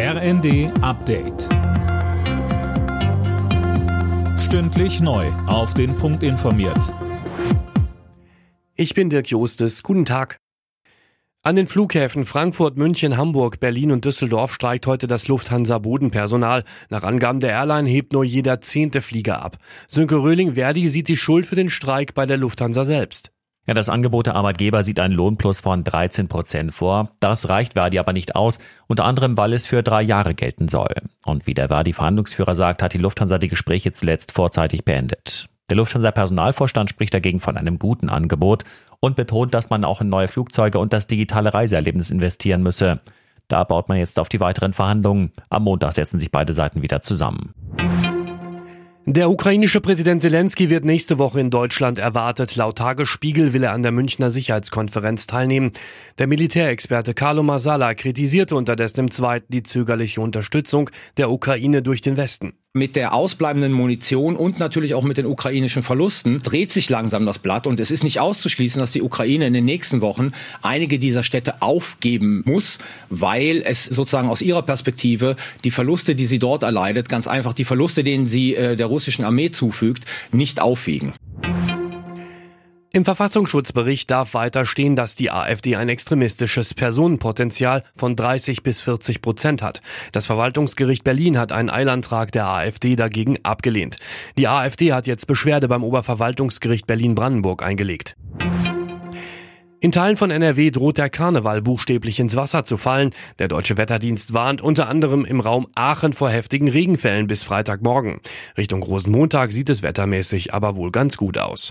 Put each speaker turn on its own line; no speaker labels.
RND Update. Stündlich neu. Auf den Punkt informiert.
Ich bin Dirk Jostes. Guten Tag. An den Flughäfen Frankfurt, München, Hamburg, Berlin und Düsseldorf streikt heute das Lufthansa-Bodenpersonal. Nach Angaben der Airline hebt nur jeder zehnte Flieger ab. Sönke Röhling-Verdi sieht die Schuld für den Streik bei der Lufthansa selbst.
Ja, das Angebot der Arbeitgeber sieht einen Lohnplus von 13 Prozent vor. Das reicht Verdi aber nicht aus, unter anderem, weil es für drei Jahre gelten soll. Und wie der Verdi-Verhandlungsführer sagt, hat die Lufthansa die Gespräche zuletzt vorzeitig beendet. Der Lufthansa-Personalvorstand spricht dagegen von einem guten Angebot und betont, dass man auch in neue Flugzeuge und das digitale Reiseerlebnis investieren müsse. Da baut man jetzt auf die weiteren Verhandlungen. Am Montag setzen sich beide Seiten wieder zusammen.
Der ukrainische Präsident Zelensky wird nächste Woche in Deutschland erwartet. Laut Tagesspiegel will er an der Münchner Sicherheitskonferenz teilnehmen. Der Militärexperte Carlo Masala kritisierte unterdessen im Zweiten die zögerliche Unterstützung der Ukraine durch den Westen
mit der ausbleibenden Munition und natürlich auch mit den ukrainischen Verlusten dreht sich langsam das Blatt und es ist nicht auszuschließen, dass die Ukraine in den nächsten Wochen einige dieser Städte aufgeben muss, weil es sozusagen aus ihrer Perspektive die Verluste, die sie dort erleidet, ganz einfach die Verluste, denen sie äh, der russischen Armee zufügt, nicht aufwiegen.
Im Verfassungsschutzbericht darf weiter stehen, dass die AfD ein extremistisches Personenpotenzial von 30 bis 40 Prozent hat. Das Verwaltungsgericht Berlin hat einen Eilantrag der AfD dagegen abgelehnt. Die AfD hat jetzt Beschwerde beim Oberverwaltungsgericht Berlin-Brandenburg eingelegt. In Teilen von NRW droht der Karneval buchstäblich ins Wasser zu fallen. Der deutsche Wetterdienst warnt unter anderem im Raum Aachen vor heftigen Regenfällen bis Freitagmorgen. Richtung Rosenmontag sieht es wettermäßig aber wohl ganz gut aus.